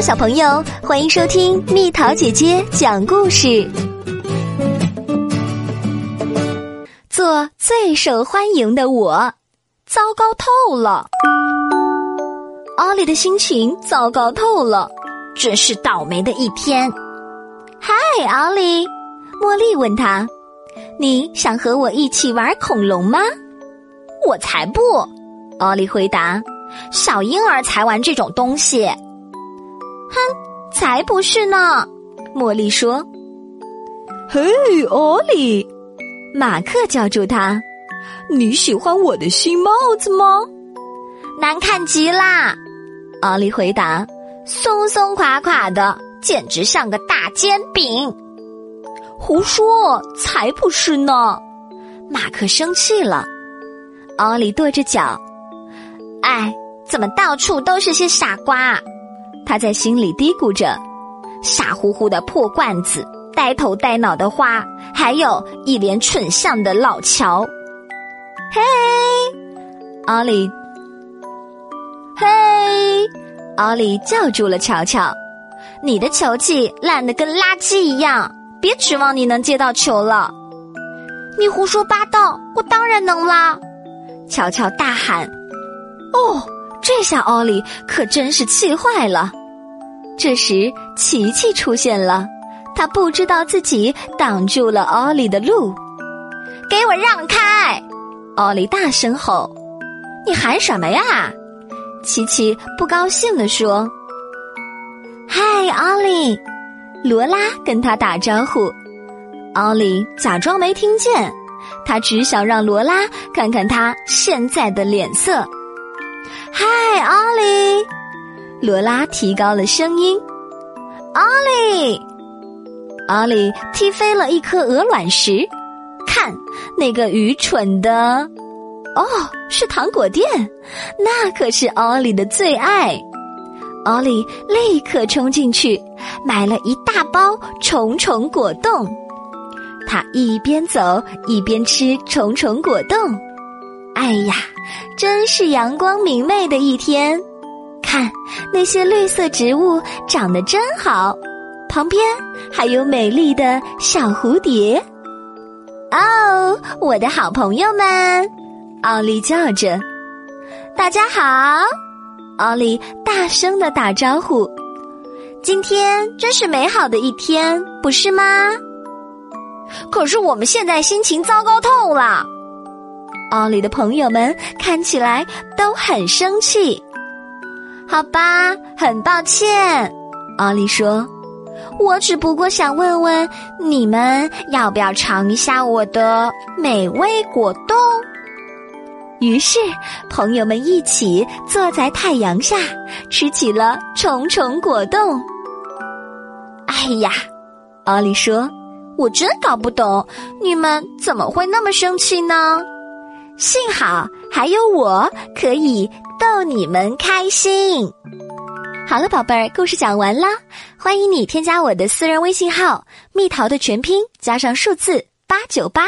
小朋友，欢迎收听蜜桃姐姐讲故事。做最受欢迎的我，糟糕透了。奥利的心情糟糕透了，真是倒霉的一天。嗨，奥利，茉莉问他：“你想和我一起玩恐龙吗？”我才不！奥利回答：“小婴儿才玩这种东西。”哼，才不是呢！茉莉说：“嘿，奥利！”马克叫住他：“你喜欢我的新帽子吗？”难看极啦！奥利回答：“松松垮垮的，简直像个大煎饼。”胡说，才不是呢！马克生气了。奥利跺着脚：“哎，怎么到处都是些傻瓜？”他在心里嘀咕着：“傻乎乎的破罐子，呆头呆脑的花，还有一脸蠢相的老乔。”嘿，奥利，嘿，奥利叫住了乔乔：“你的球技烂得跟垃圾一样，别指望你能接到球了。”你胡说八道！我当然能啦！乔乔大喊：“哦！”这下奥利可真是气坏了。这时，琪琪出现了，他不知道自己挡住了奥利的路。给我让开！奥利大声吼：“你喊什么呀？”琪琪不高兴地说：“嗨，奥利！”罗拉跟他打招呼。奥利假装没听见，他只想让罗拉看看他现在的脸色。嗨，奥利！罗拉提高了声音。奥利！奥利踢飞了一颗鹅卵石。看，那个愚蠢的……哦，是糖果店，那可是奥利的最爱。奥利立刻冲进去，买了一大包虫虫果冻。他一边走一边吃虫虫果冻。哎呀，真是阳光明媚的一天！看那些绿色植物长得真好，旁边还有美丽的小蝴蝶。哦，我的好朋友们，奥利叫着：“大家好！”奥利大声的打招呼：“今天真是美好的一天，不是吗？”可是我们现在心情糟糕透了。奥利的朋友们看起来都很生气。好吧，很抱歉，奥利说：“我只不过想问问你们要不要尝一下我的美味果冻。”于是，朋友们一起坐在太阳下吃起了虫虫果冻。哎呀，奥利说：“我真搞不懂你们怎么会那么生气呢？”幸好还有我可以逗你们开心。好了，宝贝儿，故事讲完啦，欢迎你添加我的私人微信号“蜜桃”的全拼加上数字八九八。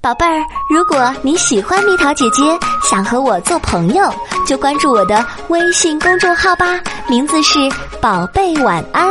宝贝儿，如果你喜欢蜜桃姐姐，想和我做朋友，就关注我的微信公众号吧，名字是“宝贝晚安”。